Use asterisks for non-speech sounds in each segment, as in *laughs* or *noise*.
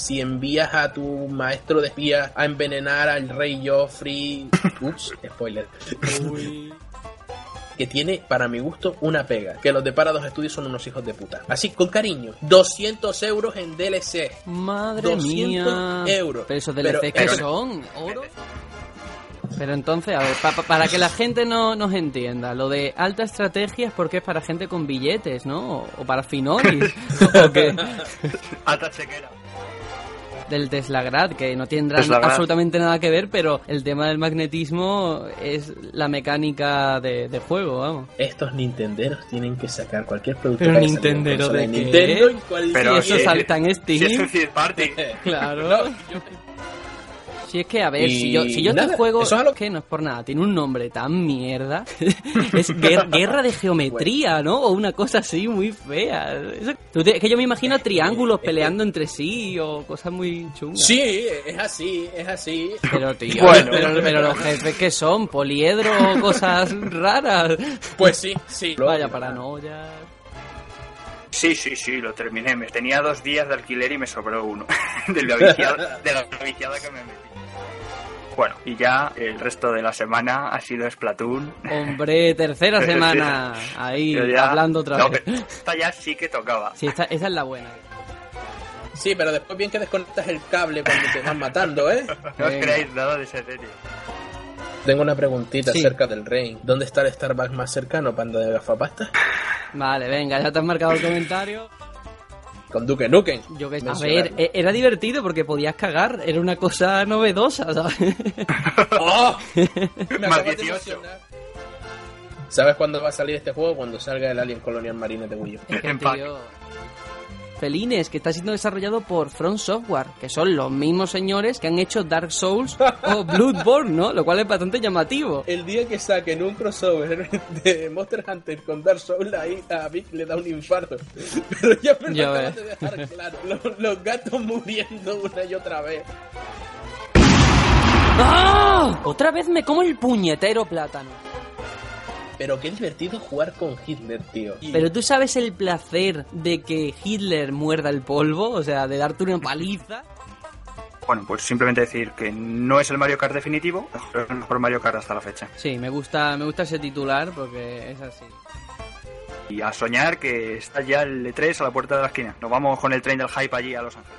si envías a tu maestro de espías a envenenar al rey Joffrey. *laughs* Ups, spoiler. que tiene, para mi gusto, una pega. Que los de Parados Studios son unos hijos de puta. Así, con cariño. 200 euros en DLC. Madre 200 mía. euros. Pero esos Pero- DLCs que pero- son, oro. Pero entonces, a ver, pa- pa- para que la gente no nos entienda, lo de alta estrategia es porque es para gente con billetes, ¿no? O, o para finolis. *laughs* Alta chequera. Del Teslagrad, que no tendrá Teslagrad. absolutamente nada que ver, pero el tema del magnetismo es la mecánica de, de juego, vamos. Estos nintenderos tienen que sacar cualquier producto Pero Nintendero de qué? Nintendo y cualquier- Pero eso si- salta en *laughs* Steam. Si es un third party. Claro. *laughs* Si es que, a ver, Y si yo, si yo este nada, juego, eso es algo- que no es por nada, tiene un nombre tan mierda, *laughs* es guer- guerra de geometría, ¿no? O una cosa así muy fea. Eso- te- es que yo me imagino triángulos peleando entre sí o cosas muy chungas. Sí, es así, es así. Pero, tío, *laughs* Bueno. pero, pero los jefes que son, poliedro o cosas raras. Pues sí, sí. *laughs* Vaya paranoia. Sí, sí, sí, lo terminé. Me tenía dos días de alquiler y me sobró uno. de, la viciada, de la viciada que me metí. Bueno, y ya el resto de la semana ha sido Splatoon. Hombre, *laughs* tercera semana. Ahí, ya- hablando otra No, vez. esta ya sí que tocaba. Sí, esta, esa es la buena. Sí, pero después bien que desconectas el cable cuando te van matando, ¿eh? No os creáis nada de esa serie. Tengo una preguntita Sí. acerca del Rain. ¿Dónde está el Starbucks más cercano, panda de gafapasta? Vale, venga, ya te has marcado el comentario. Con Duke Nukem. Yo que a ver, e- era divertido porque podías cagar, era una cosa novedosa, ¿sabes? *laughs* ¡Oh! *laughs* Me Más acabas de 18. emocionar. ¿Sabes cuándo va a salir este juego? Cuando salga el Alien Colonial Marine de Wii U. Es que, En pack. tío, Felines, que está siendo desarrollado por Front Software, que son los mismos señores que han hecho Dark Souls o *laughs* Bloodborne, ¿no? Lo cual es bastante llamativo. El día que saquen un crossover de Monster Hunter con Dark Souls, ahí a Vic le da un infarto. Pero ya me lo Ya acabas ves. de dejar claro. Los, los gatos muriendo una y otra vez. ¡Ah! Otra vez me como el puñetero plátano. Pero qué divertido jugar con Hitler, tío. Pero tú sabes el placer de que Hitler muerda el polvo, o sea, de darte una paliza. Bueno, pues simplemente decir que no es el Mario Kart definitivo, pero es el mejor Mario Kart hasta la fecha. Sí, me gusta, me gusta ese titular porque es así. Y a soñar que está ya el E3 a la puerta de la esquina. Nos vamos con el tren del hype allí a Los Ángeles.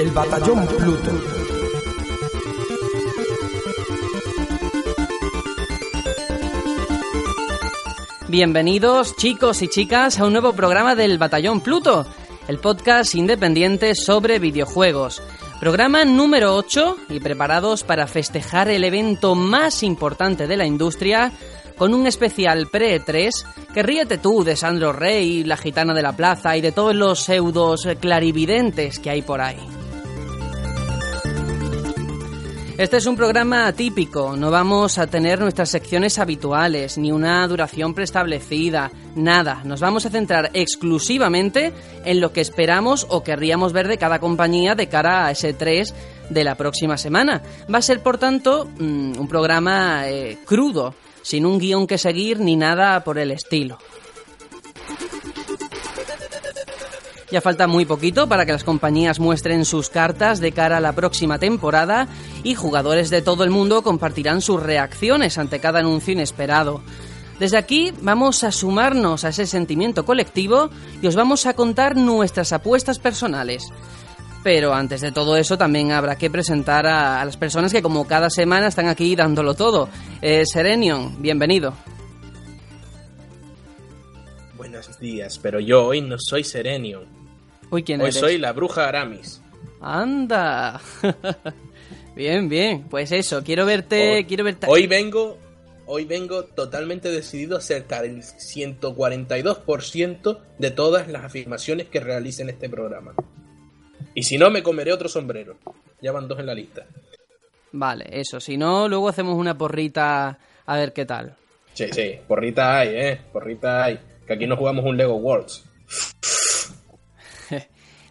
El batallón Pluto. Bienvenidos chicos y chicas a un nuevo programa del Batallón Pluto, el podcast independiente sobre videojuegos. Programa número 8 y preparados para festejar el evento más importante de la industria con un especial pre-3 que ríete tú de Sandro Rey, la gitana de la plaza y de todos los pseudos clarividentes que hay por ahí. Este es un programa atípico, no vamos a tener nuestras secciones habituales, ni una duración preestablecida, nada. Nos vamos a centrar exclusivamente en lo que esperamos o querríamos ver de cada compañía de cara a ese 3 de la próxima semana. Va a ser, por tanto, mm, un programa eh, crudo, sin un guion que seguir ni nada por el estilo. Ya falta muy poquito para que las compañías muestren sus cartas de cara a la próxima temporada y jugadores de todo el mundo compartirán sus reacciones ante cada anuncio inesperado. Desde aquí vamos a sumarnos a ese sentimiento colectivo y os vamos a contar nuestras apuestas personales. Pero antes de todo eso también habrá que presentar a, las personas que como cada semana están aquí dándolo todo. Eh, Serenion, bienvenido. Buenos días, pero yo hoy no soy Serenion. Uy, ¿quién Hoy eres? soy la bruja Aramis. Anda. *laughs* bien, bien. Pues eso, quiero verte, Hoy- quiero verte. Hoy vengo, hoy vengo totalmente decidido a acercar el 142% de todas las afirmaciones que realice en este programa. Y si no, me comeré otro sombrero. Ya van dos en la lista. Vale, eso. Si no, luego hacemos una porrita a ver qué tal. Sí, sí, porrita hay, eh. Porrita hay. Que aquí no jugamos un Lego Worlds.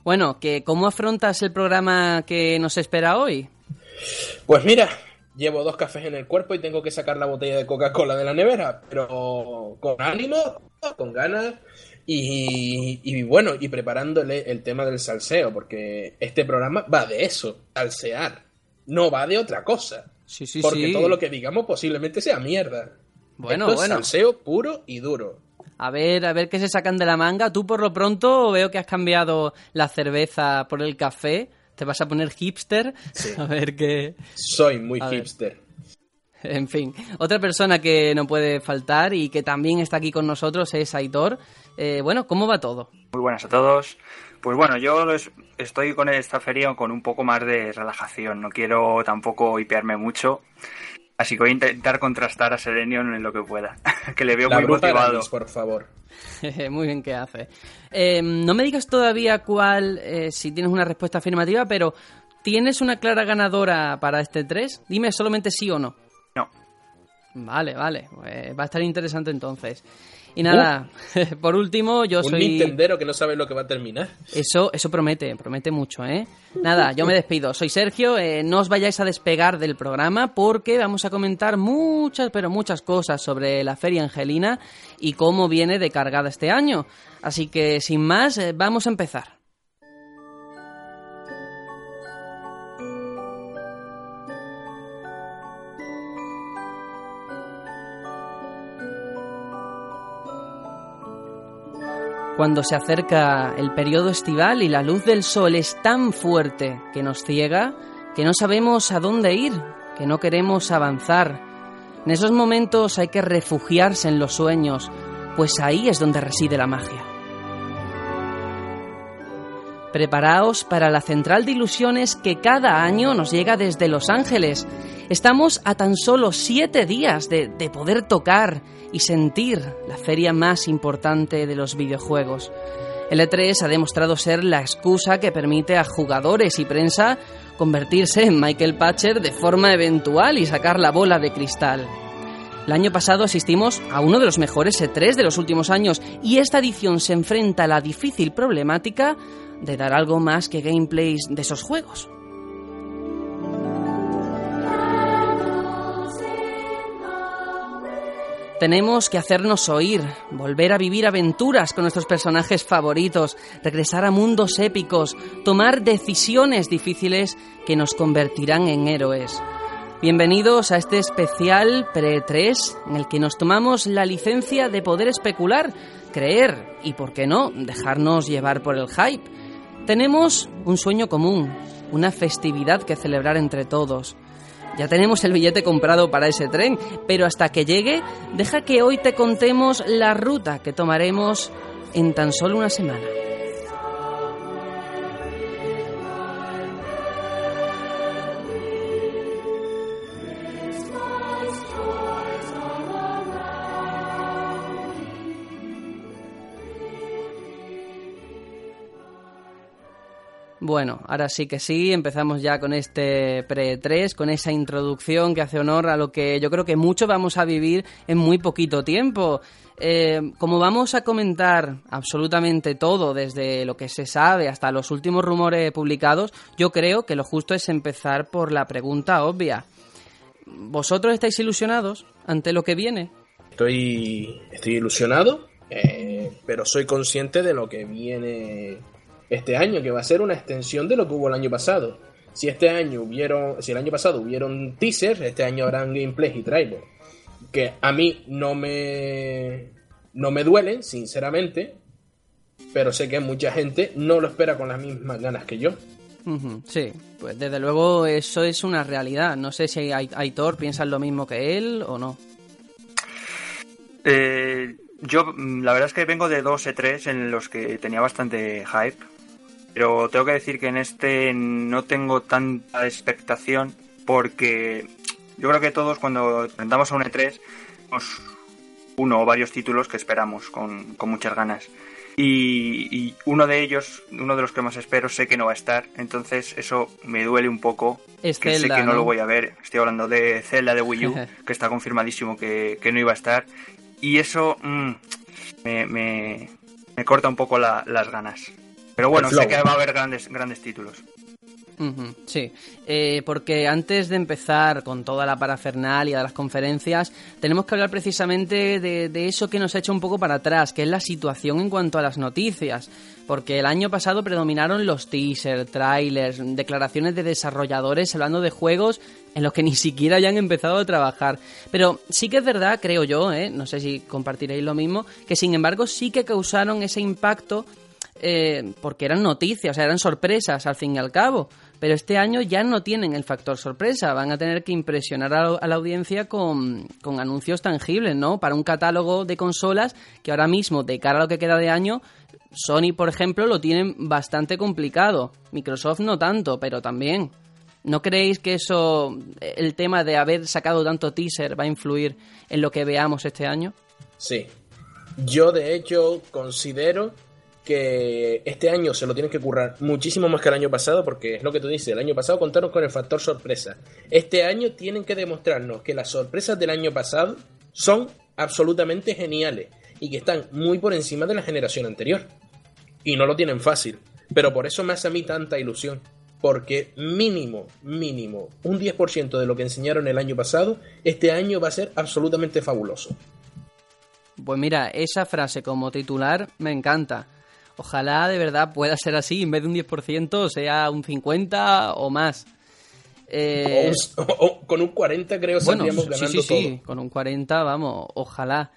Bueno, que ¿cómo afrontas el programa que nos espera hoy? Pues mira, llevo dos cafés en el cuerpo y tengo que sacar la botella de Coca-Cola de la nevera, pero con ánimo, con ganas y, y bueno, y preparándole el tema del salseo, porque este programa va de eso, salsear, no va de otra cosa. Sí, sí, porque sí. todo lo que digamos posiblemente sea mierda. Bueno, Esto es bueno. salseo puro y duro. A ver, a ver qué se sacan de la manga. Tú por lo pronto veo que has cambiado la cerveza por el café. Te vas a poner hipster. Sí. *laughs* A ver qué... Soy muy A ver. hipster. En fin, otra persona que no puede faltar y que también está aquí con nosotros es Aitor. Eh, bueno, ¿cómo va todo? Muy buenas a todos. Pues bueno, yo estoy con esta feria con un poco más de relajación. No quiero tampoco hipearme mucho. Así que voy a intentar contrastar a Serenion en lo que pueda. *laughs* que le veo La muy motivado. Por favor. *laughs* Muy bien que hace. Eh, no me digas todavía cuál, eh, si tienes una respuesta afirmativa, pero ¿tienes una clara ganadora para este 3? Dime solamente sí o no. No. Vale, vale. Pues va a estar interesante entonces. Y nada, *laughs* por último, yo Un soy... Nintendero que no sabe lo que va a terminar. Eso, eso promete, promete mucho, ¿eh? Nada, yo me despido. Soy Sergio, eh, no os vayáis a despegar del programa porque vamos a comentar muchas, pero muchas cosas sobre la Feria Angelina y cómo viene de cargada este año. Así que, sin más, eh, vamos a empezar. Cuando se acerca el periodo estival y la luz del sol es tan fuerte que nos ciega, que no sabemos a dónde ir, que no queremos avanzar. En esos momentos hay que refugiarse en los sueños, pues ahí es donde reside la magia. Preparaos para la central de ilusiones que cada año nos llega desde Los Ángeles. Estamos a tan solo siete días de, de poder tocar y sentir la feria más importante de los videojuegos. El E3 ha demostrado ser la excusa que permite a jugadores y prensa convertirse en Michael Patcher de forma eventual y sacar la bola de cristal. El año pasado asistimos a uno de los mejores E3 de los últimos años y esta edición se enfrenta a la difícil problemática de dar algo más que gameplays de esos juegos. Tenemos que hacernos oír, volver a vivir aventuras con nuestros personajes favoritos, regresar a mundos épicos, tomar decisiones difíciles que nos convertirán en héroes. Bienvenidos a este especial Pre-3 en el que nos tomamos la licencia de poder especular, creer y, por qué no, dejarnos llevar por el hype. Tenemos un sueño común, una festividad que celebrar entre todos. Ya tenemos el billete comprado para ese tren, pero hasta que llegue, deja que hoy te contemos la ruta que tomaremos en tan solo una semana. Bueno, ahora sí que sí, empezamos ya con este pre-3, con esa introducción que hace honor a lo que yo creo que mucho vamos a vivir en muy poquito tiempo. Eh, como vamos a comentar absolutamente todo, desde lo que se sabe hasta los últimos rumores publicados, yo creo que lo justo es empezar por la pregunta obvia. ¿Vosotros estáis ilusionados ante lo que viene? Estoy, estoy ilusionado, eh, pero soy consciente de lo que viene este año, que va a ser una extensión de lo que hubo el año pasado. Si este año hubieron, si el año pasado hubieron teasers, este año habrán gameplays y trailers. Que a mí no me, no me duelen, sinceramente, pero sé que mucha gente no lo espera con las mismas ganas que yo. Sí, pues desde luego eso es una realidad. No sé si Ai- Aitor piensa lo mismo que él o no. Eh, yo, mm, la verdad es que vengo de dos E3 en los que tenía bastante hype. Pero tengo que decir que en este no tengo tanta expectación porque yo creo que todos cuando enfrentamos a un E3 tenemos uno o varios títulos que esperamos con, con muchas ganas. Y, y uno de ellos, uno de los que más espero, sé que no va a estar. Entonces eso me duele un poco. Es que sé que no, ¿no? lo voy a ver. Estoy hablando de Zelda de Wii U, *laughs* que está confirmadísimo que, que no iba a estar. Y eso mm, me, me- me corta un poco la- las ganas. Pero bueno, sé que va a haber grandes, grandes títulos. Sí, Eh, porque antes de empezar con toda la parafernalia de las conferencias, tenemos que hablar precisamente de, de eso que nos ha hecho un poco para atrás, que es la situación en cuanto a las noticias. Porque el año pasado predominaron los teasers, trailers, declaraciones de desarrolladores hablando de juegos en los que ni siquiera hayan empezado a trabajar. Pero sí que es verdad, creo yo, ¿eh? no sé si compartiréis lo mismo, que sin embargo sí que causaron ese impacto eh, porque eran noticias, eran sorpresas al fin y al cabo. Pero este año ya no tienen el factor sorpresa, van a tener que impresionar a la audiencia con, con anuncios tangibles, ¿no? Para un catálogo de consolas que ahora mismo, de cara a lo que queda de año, Sony, por ejemplo, lo tienen bastante complicado. Microsoft no tanto, pero también. ¿No creéis que eso, el tema de haber sacado tanto teaser, va a influir en lo que veamos este año? Sí. Yo, de hecho, considero que este año se lo tienen que currar muchísimo más que el año pasado, porque es lo que tú dices, el año pasado contaron con el factor sorpresa. Este año tienen que demostrarnos que las sorpresas del año pasado son absolutamente geniales y que están muy por encima de la generación anterior. Y no lo tienen fácil, pero por eso me hace a mí tanta ilusión. Porque mínimo, mínimo, un 10% de lo que enseñaron el año pasado, este año va a ser absolutamente fabuloso. Pues mira, esa frase como titular me encanta. Ojalá de verdad pueda ser así, en vez de un 10% sea un 50% o más. Eh, O con un 40 creo bueno, saldríamos sí, ganando sí, sí, todo. con un 40, vamos, ojalá.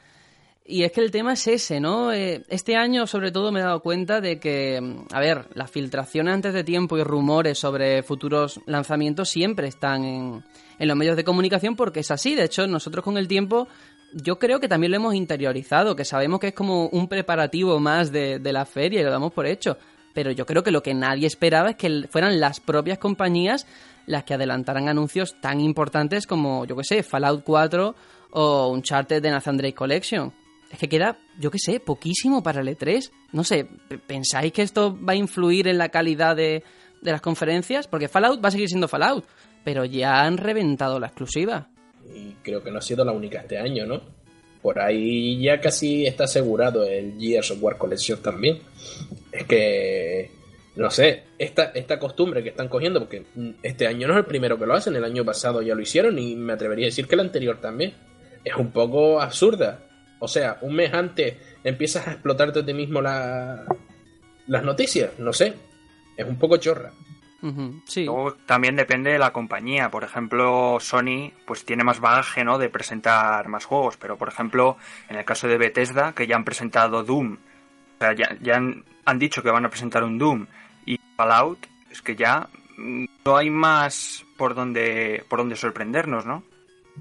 Y es que el tema es ese, ¿no? Eh, este año, sobre todo, me he dado cuenta de que, mm, a ver, las filtraciones antes de tiempo y rumores sobre futuros lanzamientos siempre están en, en los medios de comunicación porque es así. De hecho, nosotros con el tiempo, yo creo que también lo hemos interiorizado, que sabemos que es como un preparativo más de, de la feria y lo damos por hecho. Pero yo creo que lo que nadie esperaba es que fueran las propias compañías las que adelantaran anuncios tan importantes como, yo que sé, Fallout 4 o Uncharted de Nathan Drake Collection. Es que queda, yo que sé, poquísimo para el E3. No sé, ¿pensáis que esto va a influir en la calidad de, de las conferencias? Porque Fallout va a seguir siendo Fallout, pero ya han reventado la exclusiva. Y creo que no ha sido la única este año, ¿no? Por ahí ya casi está asegurado el Gears of War Collection también. Es que, no sé, esta, esta costumbre que están cogiendo, porque este año no es el primero que lo hacen, el año pasado ya lo hicieron y me atrevería a decir que el anterior también. Es un poco absurda. O sea, un mes antes empiezas a explotarte a ti mismo la, las noticias, no sé. Es un poco chorra. Sí. Luego también depende de la compañía. Por ejemplo, Sony pues tiene más bagaje, ¿no? De presentar más juegos. Pero por ejemplo, en el caso de Bethesda, que ya han presentado Doom, o sea, ya, ya han, han dicho que van a presentar un Doom y Fallout, es que ya mm, no hay más por donde por donde sorprendernos, ¿no?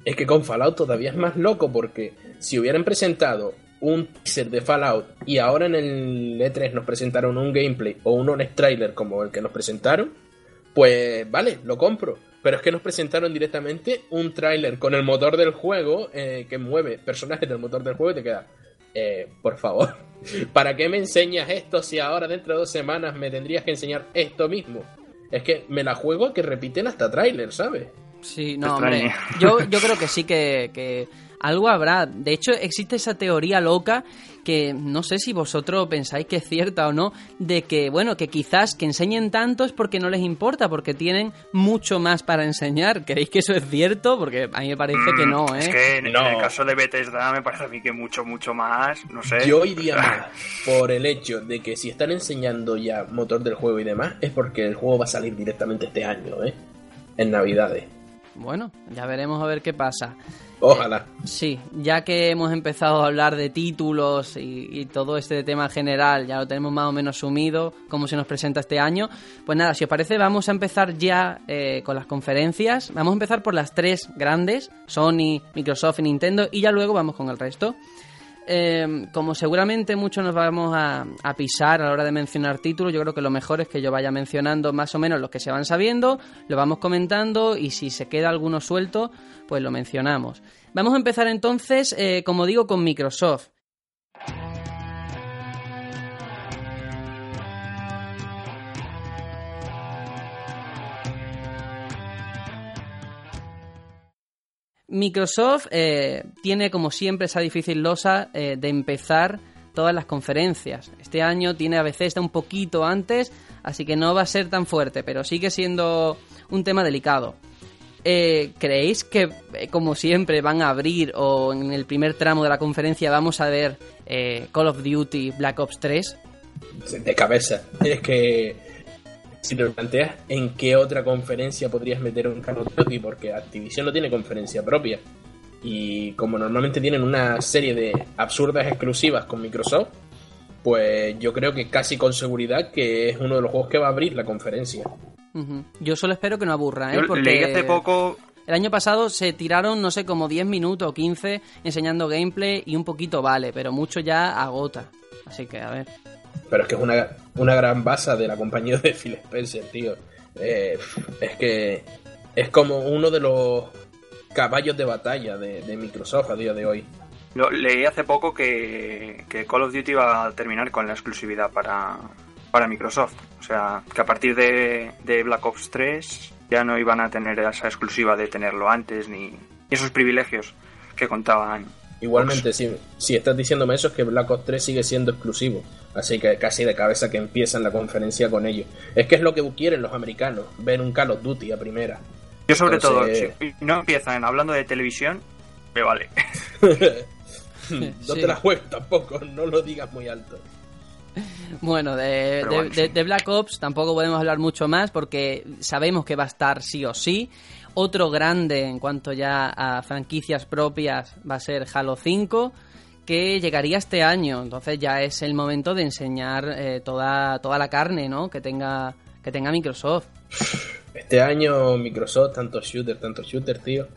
Es que con Fallout todavía es más loco porque si hubieran presentado un teaser de Fallout y ahora en el E3 nos presentaron un gameplay o un honest trailer como el que nos presentaron, pues vale, lo compro. Pero es que nos presentaron directamente un tráiler con el motor del juego eh, que mueve personajes del motor del juego y te queda, eh, por favor, *laughs* ¿para qué me enseñas esto si ahora dentro de dos semanas me tendrías que enseñar esto mismo? Es que me la juego a que repiten hasta tráiler, ¿sabes? Sí, no, hombre. Yo, yo *laughs* creo que sí que, que algo habrá. De hecho, existe esa teoría loca que no sé si vosotros pensáis que es cierta o no, de que, bueno, que quizás que enseñen tanto es porque no les importa, porque tienen mucho más para enseñar. ¿Creéis que eso es cierto? Porque a mí me parece que no, Mm, ¿eh? Es que en, en No. el caso de Bethesda me parece a mí que mucho, mucho más, no sé. Yo iría más *laughs* por el hecho de que si están enseñando ya motor del juego y demás, es porque el juego va a salir directamente este año, ¿eh? En Navidades. Bueno, ya veremos a ver qué pasa. Ojalá. Sí, ya que hemos empezado a hablar de títulos y, y todo este tema general, ya lo tenemos más o menos sumido, cómo se nos presenta este año, pues nada, si os parece, vamos a empezar ya eh, con las conferencias. Vamos a empezar por las tres grandes, Sony, Microsoft y Nintendo, y ya luego vamos con el resto. Eh, como seguramente muchos nos vamos a, a pisar a la hora de mencionar títulos, yo creo que lo mejor es que yo vaya mencionando más o menos los que se van sabiendo, lo vamos comentando y si se queda alguno suelto, pues lo mencionamos. Vamos a empezar entonces, eh, como digo, con Microsoft. Microsoft eh, tiene como siempre esa difícil losa eh, de empezar todas las conferencias. este año, tiene a veces está un poquito antes, así que no va a ser tan fuerte, pero sigue siendo un tema delicado. Eh, ¿Creéis que, eh, como siempre, van a abrir o en el primer tramo de la conferencia vamos a ver eh, Call of Duty Black Ops 3? De cabeza. Es que si te lo planteas, ¿en qué otra conferencia podrías meter un Call of Duty? Porque Activision no tiene conferencia propia. Y como normalmente tienen una serie de absurdas exclusivas con Microsoft, pues yo creo que casi con seguridad que es uno de los juegos que va a abrir la conferencia. Yo solo espero que no aburra, ¿eh? Yo Porque leí hace poco el año pasado se tiraron, no sé, como 10 minutos o 15 enseñando gameplay y un poquito vale, pero mucho ya agota. Así que, a ver. Pero es que es una, una gran base de la compañía de Phil Spencer, tío. Eh, es que es como uno de los caballos de batalla de, de Microsoft a día de hoy. Lo, leí hace poco que, que Call of Duty va a terminar con la exclusividad para, para Microsoft. O sea, que a partir de, de Black Ops 3 ya no iban a tener esa exclusiva de tenerlo antes ni esos privilegios que contaban. Igualmente, si, si estás diciéndome eso, es que Black Ops 3 sigue siendo exclusivo. Así que casi de cabeza que empiezan la conferencia con ello. Es que es lo que quieren los americanos, ver un Call of Duty a primera. Yo sobre Entonces- todo, si no empiezan hablando de televisión, me vale. *laughs* no Sí. te la juegues tampoco, no lo digas muy alto. *laughs* Bueno, de Black Ops tampoco podemos hablar mucho más porque sabemos que va a estar sí o sí. Otro grande en cuanto ya a franquicias propias va a ser Halo 5, llegaría este año. Entonces ya es el momento de enseñar eh, toda, toda la carne ¿no? que, tenga, que tenga Microsoft. Este año Microsoft, tanto shooter, tanto shooter, tío.